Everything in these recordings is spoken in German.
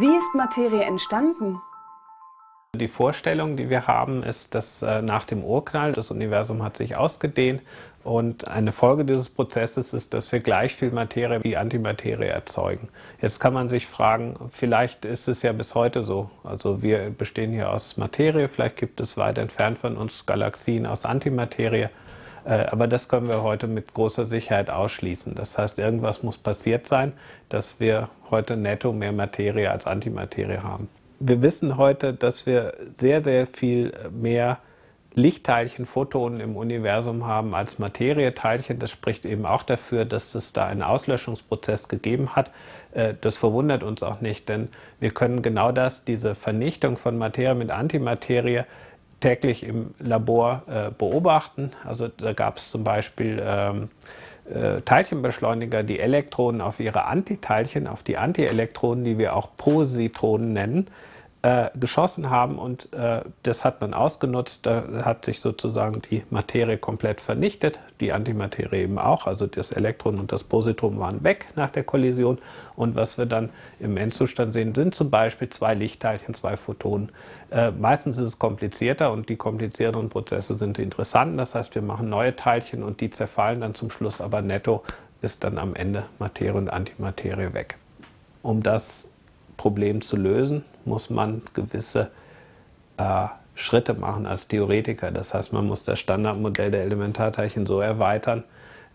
Wie ist Materie entstanden? Die Vorstellung, die wir haben, ist, dass äh, nach dem Urknall das Universum hat sich ausgedehnt und eine Folge dieses Prozesses ist, dass wir gleich viel Materie wie Antimaterie erzeugen. Jetzt kann man sich fragen, vielleicht ist es ja bis heute so. Also wir bestehen hier aus Materie, vielleicht gibt es weit entfernt von uns Galaxien aus Antimaterie. Äh, aber das können wir heute mit großer Sicherheit ausschließen. Das heißt, irgendwas muss passiert sein, dass wir heute netto mehr Materie als Antimaterie haben. Wir wissen heute, dass wir sehr, sehr viel mehr Lichtteilchen, Photonen im Universum haben als Materieteilchen. Das spricht eben auch dafür, dass es da einen Auslöschungsprozess gegeben hat. Äh, das verwundert uns auch nicht, denn wir können genau das, diese Vernichtung von Materie mit Antimaterie, täglich im Labor äh, beobachten. Also da gab es zum Beispiel ähm, äh, Teilchenbeschleuniger, die Elektronen auf ihre Antiteilchen, auf die Antielektronen, die wir auch Positronen nennen, äh, geschossen haben und äh, das hat man ausgenutzt. Da hat sich sozusagen die Materie komplett vernichtet, die Antimaterie eben auch. Also das Elektron und das Positron waren weg nach der Kollision. Und was wir dann im Endzustand sehen, sind zum Beispiel zwei Lichtteilchen, zwei Photonen. Äh, meistens ist es komplizierter und die komplizierteren Prozesse sind interessant. Das heißt, wir machen neue Teilchen und die zerfallen dann zum Schluss, aber netto ist dann am Ende Materie und Antimaterie weg. Um das Problem zu lösen, muss man gewisse äh, Schritte machen als Theoretiker. Das heißt, man muss das Standardmodell der Elementarteilchen so erweitern,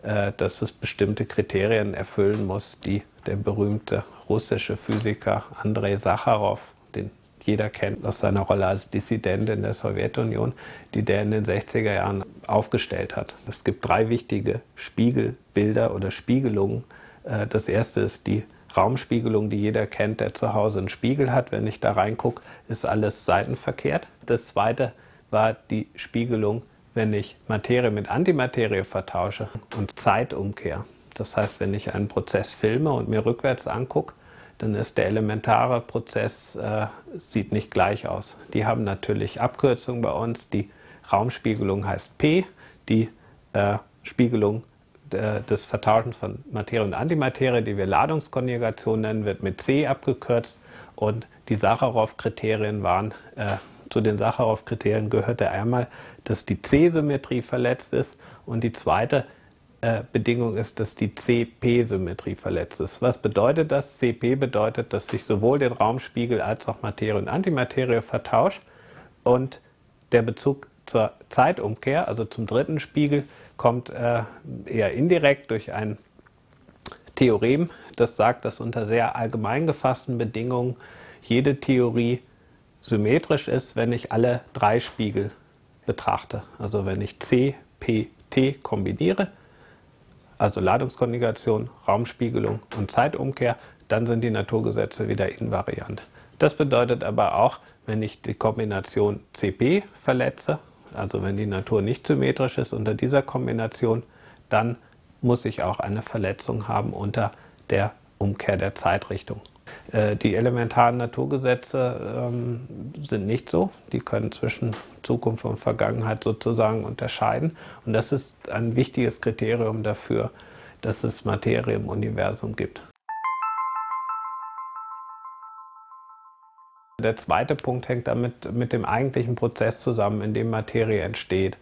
äh, dass es bestimmte Kriterien erfüllen muss, die der berühmte russische Physiker Andrei Sacharow, den jeder kennt aus seiner Rolle als Dissident in der Sowjetunion, die der in den 60er Jahren aufgestellt hat. Es gibt drei wichtige Spiegelbilder oder Spiegelungen. Äh, das erste ist die Raumspiegelung, die jeder kennt, der zu Hause einen Spiegel hat. Wenn ich da reingucke, ist alles seitenverkehrt. Das zweite war die Spiegelung, wenn ich Materie mit Antimaterie vertausche und Zeitumkehr. Das heißt, wenn ich einen Prozess filme und mir rückwärts angucke, dann ist der elementare Prozess, äh, sieht nicht gleich aus. Die haben natürlich Abkürzungen bei uns. Die Raumspiegelung heißt P, die äh, Spiegelung äh, des Vertauschens von Materie und Antimaterie, die wir Ladungskonjugation nennen, wird mit C abgekürzt. Und die Sacharow-Kriterien waren, äh, zu den Sacharow-Kriterien gehörte einmal, dass die C-Symmetrie verletzt ist und die zweite äh, Bedingung ist, dass die CP-Symmetrie verletzt ist. Was bedeutet das? CP bedeutet, dass sich sowohl der Raumspiegel als auch Materie und Antimaterie vertauscht und der Bezug zur Zeitumkehr, also zum dritten Spiegel, kommt äh, eher indirekt durch ein Theorem, das sagt, dass unter sehr allgemein gefassten Bedingungen jede Theorie symmetrisch ist, wenn ich alle drei Spiegel betrachte. Also wenn ich C, P, T kombiniere, also Ladungskonjugation, Raumspiegelung und Zeitumkehr, dann sind die Naturgesetze wieder invariant. Das bedeutet aber auch, wenn ich die Kombination CP verletze, also wenn die Natur nicht symmetrisch ist unter dieser Kombination, dann muss ich auch eine Verletzung haben unter der Umkehr der Zeitrichtung. Äh, die elementaren Naturgesetze ähm, sind nicht so. Die können zwischen Zukunft und Vergangenheit sozusagen unterscheiden. Und das ist ein wichtiges Kriterium dafür, dass es Materie im Universum gibt. Der zweite Punkt hängt damit mit dem eigentlichen Prozess zusammen, in dem Materie entsteht.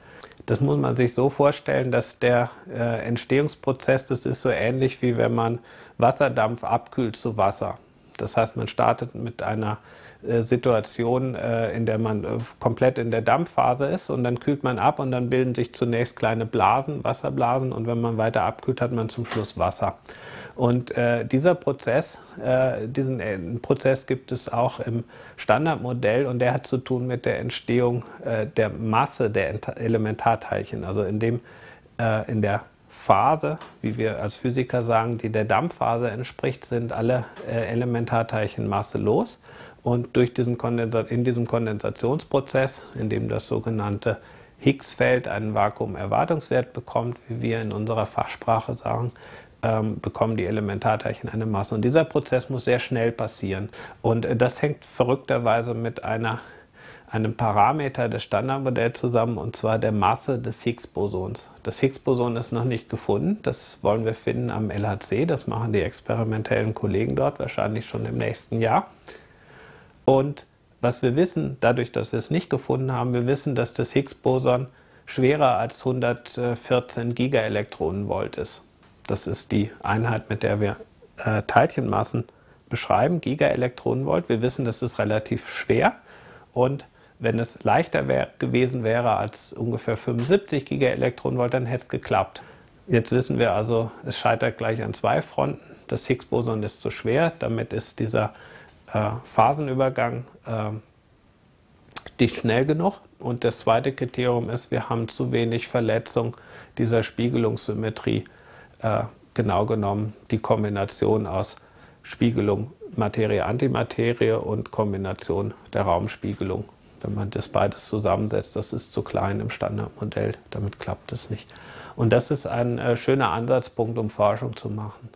Das muss man sich so vorstellen, dass der äh, Entstehungsprozess, das ist so ähnlich wie wenn man Wasserdampf abkühlt zu Wasser. Das heißt, man startet mit einer Situation, äh, in der man äh, komplett in der Dampfphase ist und dann kühlt man ab und dann bilden sich zunächst kleine Blasen, Wasserblasen und wenn man weiter abkühlt, hat man zum Schluss Wasser. Und äh, dieser Prozess, äh, diesen äh, Prozess gibt es auch im Standardmodell und der hat zu tun mit der Entstehung äh, der Masse der Elementarteilchen. Also in, dem, äh, in der Phase, wie wir als Physiker sagen, die der Dampfphase entspricht, sind alle äh, Elementarteilchen masselos. Und durch diesen in diesem Kondensationsprozess, in dem das sogenannte Higgs-Feld einen Vakuumerwartungswert bekommt, wie wir in unserer Fachsprache sagen, ähm, bekommen die Elementarteilchen eine Masse. Und dieser Prozess muss sehr schnell passieren. Und äh, das hängt verrückterweise mit einer, einem Parameter des Standardmodells zusammen, und zwar der Masse des Higgs-Bosons. Das Higgs-Boson ist noch nicht gefunden. Das wollen wir finden am LHC. Das machen die experimentellen Kollegen dort wahrscheinlich schon im nächsten Jahr. Und was wir wissen, dadurch, dass wir es nicht gefunden haben, wir wissen, dass das Higgs-Boson schwerer als 114 Gigaelektronenvolt ist. Das ist die Einheit, mit der wir äh, Teilchenmassen beschreiben, Gigaelektronenvolt. Wir wissen, das ist relativ schwer und wenn es leichter wär, gewesen wäre als ungefähr 75 Gigaelektronenvolt, dann hätte es geklappt. Jetzt wissen wir also, es scheitert gleich an zwei Fronten. Das Higgs-Boson ist zu schwer, damit ist dieser äh, Phasenübergang äh, nicht schnell genug. Und das zweite Kriterium ist, wir haben zu wenig Verletzung dieser Spiegelungssymmetrie. Äh, genau genommen die Kombination aus Spiegelung Materie-Antimaterie und Kombination der Raumspiegelung. Wenn man das beides zusammensetzt, das ist zu klein im Standardmodell, damit klappt es nicht. Und das ist ein äh, schöner Ansatzpunkt, um Forschung zu machen.